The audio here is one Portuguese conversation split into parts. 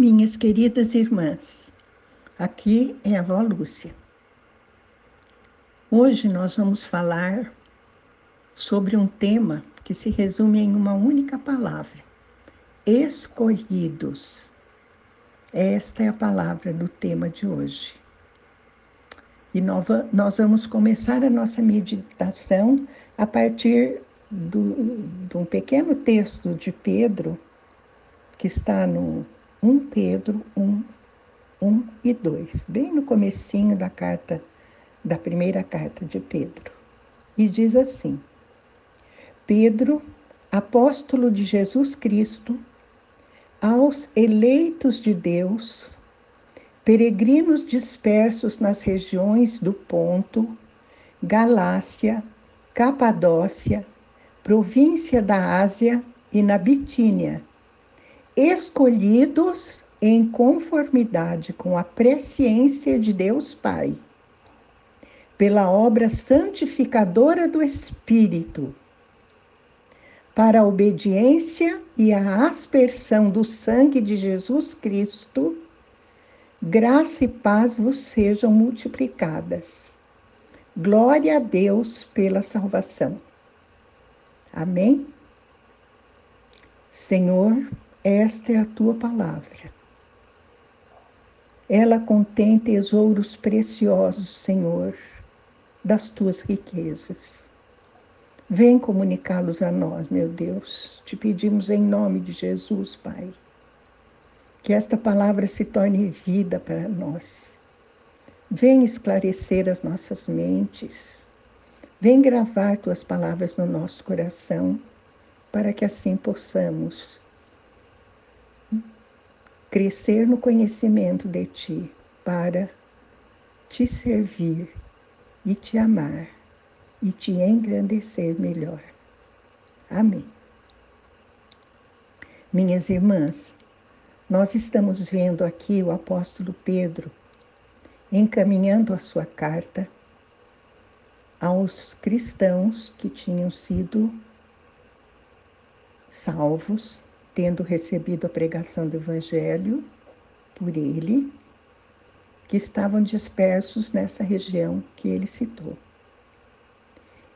minhas queridas irmãs. Aqui é a avó Lúcia. Hoje nós vamos falar sobre um tema que se resume em uma única palavra: escolhidos. Esta é a palavra do tema de hoje. E nós vamos começar a nossa meditação a partir do, de um pequeno texto de Pedro, que está no 1 Pedro 1, 1 e 2, bem no comecinho da carta, da primeira carta de Pedro. E diz assim: Pedro, apóstolo de Jesus Cristo, aos eleitos de Deus, peregrinos dispersos nas regiões do Ponto, Galácia, Capadócia, província da Ásia e na Bitínia, escolhidos em conformidade com a presciência de Deus Pai, pela obra santificadora do Espírito, para a obediência e a aspersão do sangue de Jesus Cristo, graça e paz vos sejam multiplicadas. Glória a Deus pela salvação. Amém? Senhor, esta é a tua palavra. Ela contém tesouros preciosos, Senhor, das tuas riquezas. Vem comunicá-los a nós, meu Deus. Te pedimos em nome de Jesus, Pai. Que esta palavra se torne vida para nós. Vem esclarecer as nossas mentes. Vem gravar tuas palavras no nosso coração, para que assim possamos crescer no conhecimento de Ti, para te servir e te amar e te engrandecer melhor. Amém. Minhas irmãs, nós estamos vendo aqui o apóstolo Pedro encaminhando a sua carta aos cristãos que tinham sido salvos tendo recebido a pregação do Evangelho por ele, que estavam dispersos nessa região que ele citou.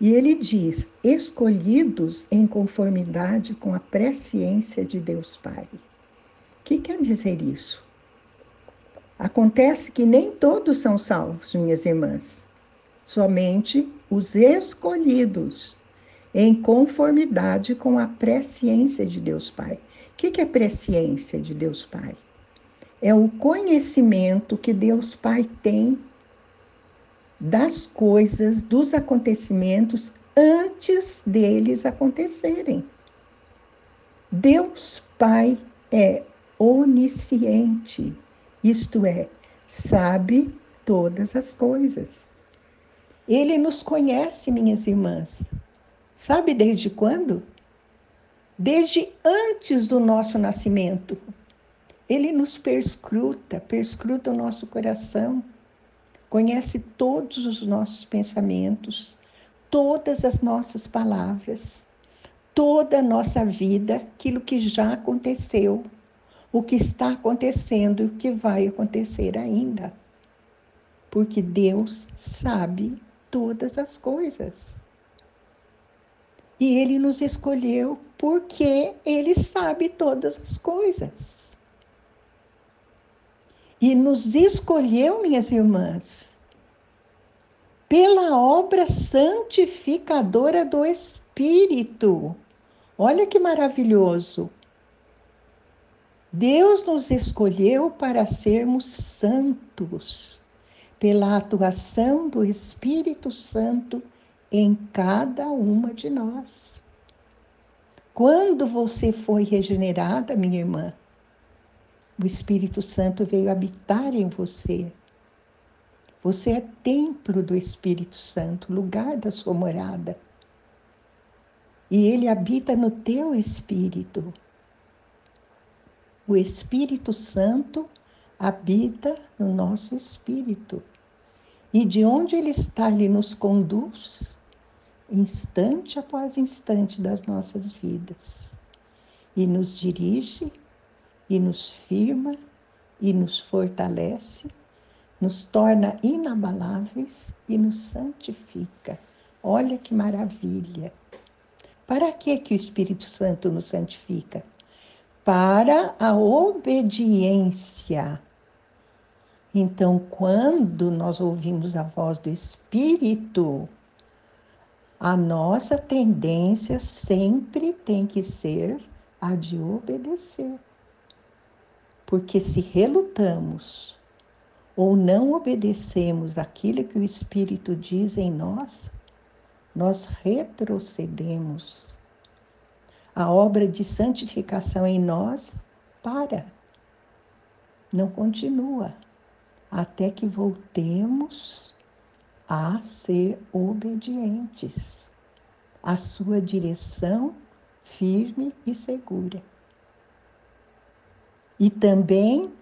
E ele diz: escolhidos em conformidade com a presciência de Deus Pai. O que quer dizer isso? Acontece que nem todos são salvos, minhas irmãs, somente os escolhidos em conformidade com a presciência de Deus Pai. O que é presciência de Deus Pai? É o conhecimento que Deus Pai tem das coisas, dos acontecimentos antes deles acontecerem. Deus Pai é onisciente, isto é, sabe todas as coisas. Ele nos conhece, minhas irmãs, Sabe desde quando? Desde antes do nosso nascimento. Ele nos perscruta, perscruta o nosso coração, conhece todos os nossos pensamentos, todas as nossas palavras, toda a nossa vida, aquilo que já aconteceu, o que está acontecendo e o que vai acontecer ainda. Porque Deus sabe todas as coisas. E ele nos escolheu porque ele sabe todas as coisas. E nos escolheu, minhas irmãs, pela obra santificadora do Espírito. Olha que maravilhoso. Deus nos escolheu para sermos santos, pela atuação do Espírito Santo em cada uma de nós. Quando você foi regenerada, minha irmã, o Espírito Santo veio habitar em você. Você é templo do Espírito Santo, lugar da sua morada. E ele habita no teu espírito. O Espírito Santo habita no nosso espírito. E de onde ele está, ele nos conduz instante após instante das nossas vidas e nos dirige e nos firma e nos fortalece, nos torna inabaláveis e nos santifica. Olha que maravilha! Para que, que o Espírito Santo nos santifica? Para a obediência. Então, quando nós ouvimos a voz do Espírito, a nossa tendência sempre tem que ser a de obedecer. Porque se relutamos ou não obedecemos aquilo que o Espírito diz em nós, nós retrocedemos. A obra de santificação em nós para, não continua, até que voltemos a ser obedientes à sua direção firme e segura. E também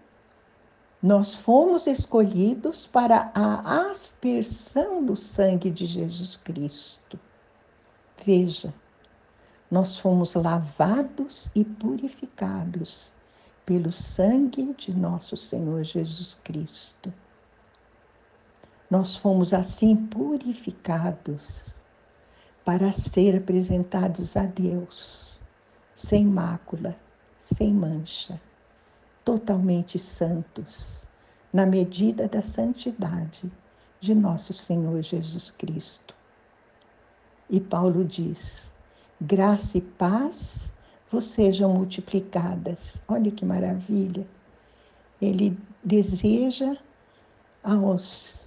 nós fomos escolhidos para a aspersão do sangue de Jesus Cristo. Veja, nós fomos lavados e purificados pelo sangue de nosso Senhor Jesus Cristo. Nós fomos assim purificados para ser apresentados a Deus sem mácula, sem mancha totalmente santos, na medida da santidade de nosso Senhor Jesus Cristo. E Paulo diz: graça e paz vos sejam multiplicadas. Olha que maravilha! Ele deseja aos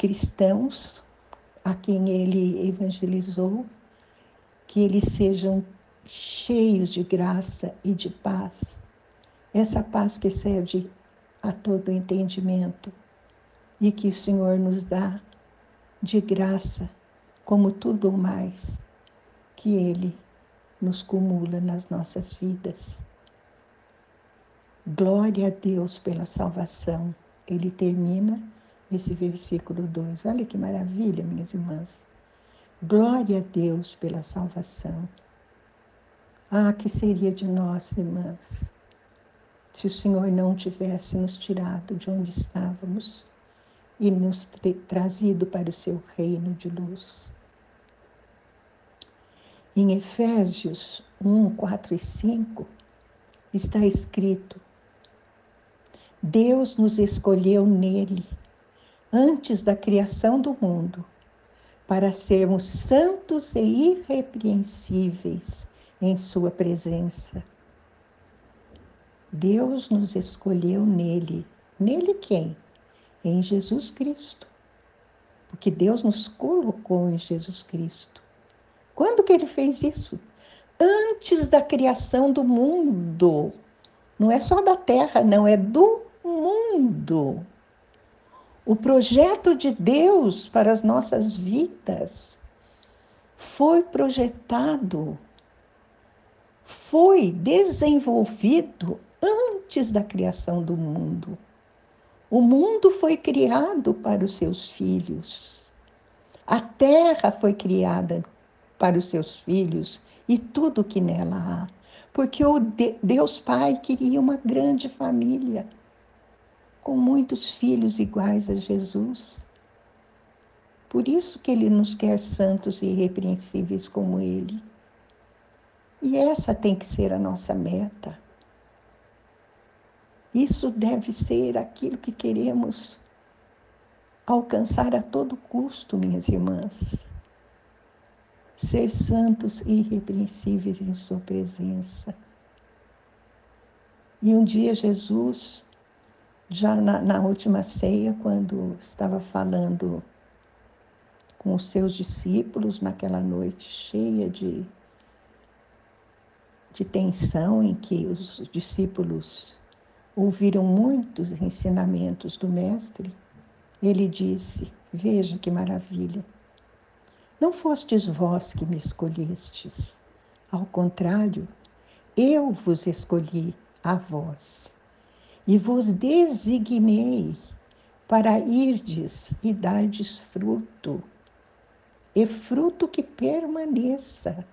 cristãos a quem ele evangelizou que eles sejam cheios de graça e de paz essa paz que excede a todo entendimento e que o Senhor nos dá de graça, como tudo mais que Ele nos cumula nas nossas vidas. Glória a Deus pela salvação. Ele termina esse versículo 2. Olha que maravilha, minhas irmãs. Glória a Deus pela salvação. Ah, que seria de nós, irmãs, se o Senhor não tivesse nos tirado de onde estávamos e nos trazido para o seu reino de luz. Em Efésios 1, 4 e 5 está escrito: Deus nos escolheu nele, antes da criação do mundo, para sermos santos e irrepreensíveis em Sua presença Deus nos escolheu nele. Nele quem? Em Jesus Cristo. Porque Deus nos colocou em Jesus Cristo. Quando que ele fez isso? Antes da criação do mundo. Não é só da terra, não, é do mundo. O projeto de Deus para as nossas vidas foi projetado, foi desenvolvido antes da criação do mundo. O mundo foi criado para os seus filhos. A terra foi criada para os seus filhos e tudo que nela há. Porque o Deus Pai queria uma grande família, com muitos filhos iguais a Jesus. Por isso que ele nos quer santos e irrepreensíveis como ele. E essa tem que ser a nossa meta. Isso deve ser aquilo que queremos alcançar a todo custo, minhas irmãs. Ser santos e irrepreensíveis em Sua presença. E um dia Jesus, já na, na última ceia, quando estava falando com os seus discípulos naquela noite cheia de, de tensão, em que os discípulos ouviram muitos ensinamentos do Mestre, ele disse: Veja que maravilha. Não fostes vós que me escolhestes. Ao contrário, eu vos escolhi a vós e vos designei para irdes e dardes fruto, e fruto que permaneça.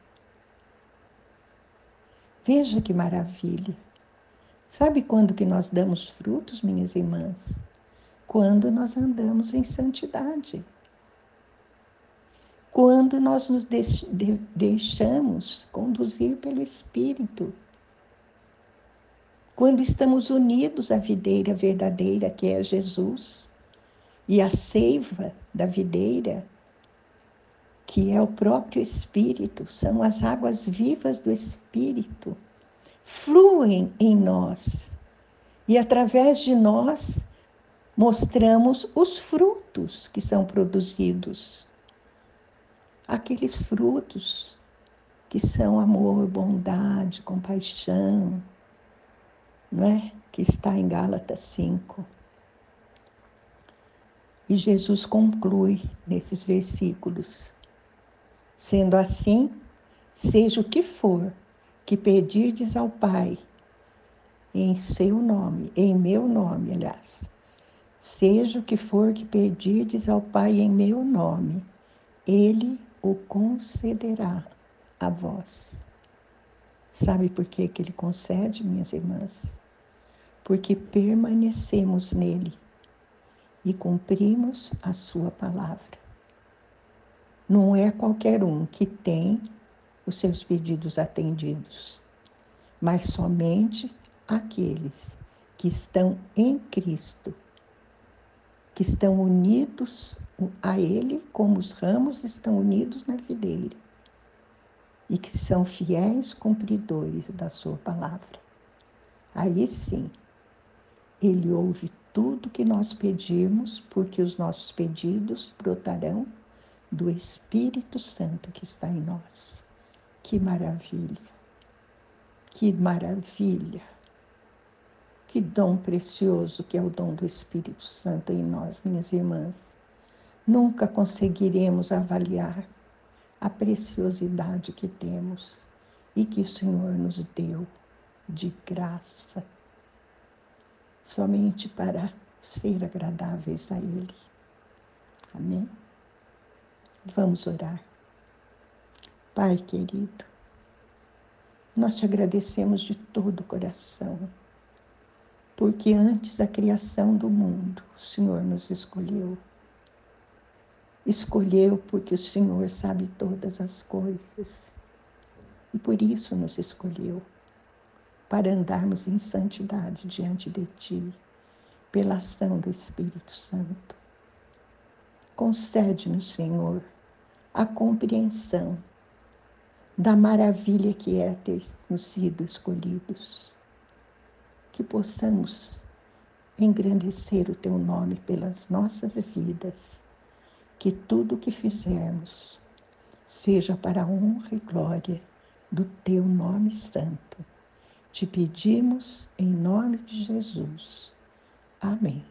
Veja que maravilha. Sabe quando que nós damos frutos, minhas irmãs? Quando nós andamos em santidade. Quando nós nos deixamos conduzir pelo Espírito. Quando estamos unidos à videira verdadeira, que é Jesus, e à seiva da videira, que é o próprio Espírito, são as águas vivas do Espírito fluem em nós e através de nós mostramos os frutos que são produzidos. Aqueles frutos que são amor, bondade, compaixão, não é? Que está em Gálatas 5. E Jesus conclui nesses versículos: Sendo assim, seja o que for que pedirdes ao Pai em seu nome, em meu nome, aliás, seja o que for que pedirdes ao Pai em meu nome, ele o concederá a vós. Sabe por que, que ele concede, minhas irmãs? Porque permanecemos nele e cumprimos a sua palavra. Não é qualquer um que tem os seus pedidos atendidos, mas somente aqueles que estão em Cristo, que estão unidos a Ele, como os ramos estão unidos na videira, e que são fiéis cumpridores da Sua palavra. Aí sim, Ele ouve tudo que nós pedimos, porque os nossos pedidos brotarão do Espírito Santo que está em nós. Que maravilha! Que maravilha! Que dom precioso que é o dom do Espírito Santo em nós, minhas irmãs. Nunca conseguiremos avaliar a preciosidade que temos e que o Senhor nos deu de graça, somente para ser agradáveis a Ele. Amém? Vamos orar. Pai querido, nós te agradecemos de todo o coração, porque antes da criação do mundo, o Senhor nos escolheu. Escolheu porque o Senhor sabe todas as coisas e por isso nos escolheu para andarmos em santidade diante de Ti, pela ação do Espírito Santo. Concede-nos, Senhor, a compreensão da maravilha que é termos sido escolhidos. Que possamos engrandecer o teu nome pelas nossas vidas, que tudo o que fizermos seja para a honra e glória do teu nome santo. Te pedimos em nome de Jesus. Amém.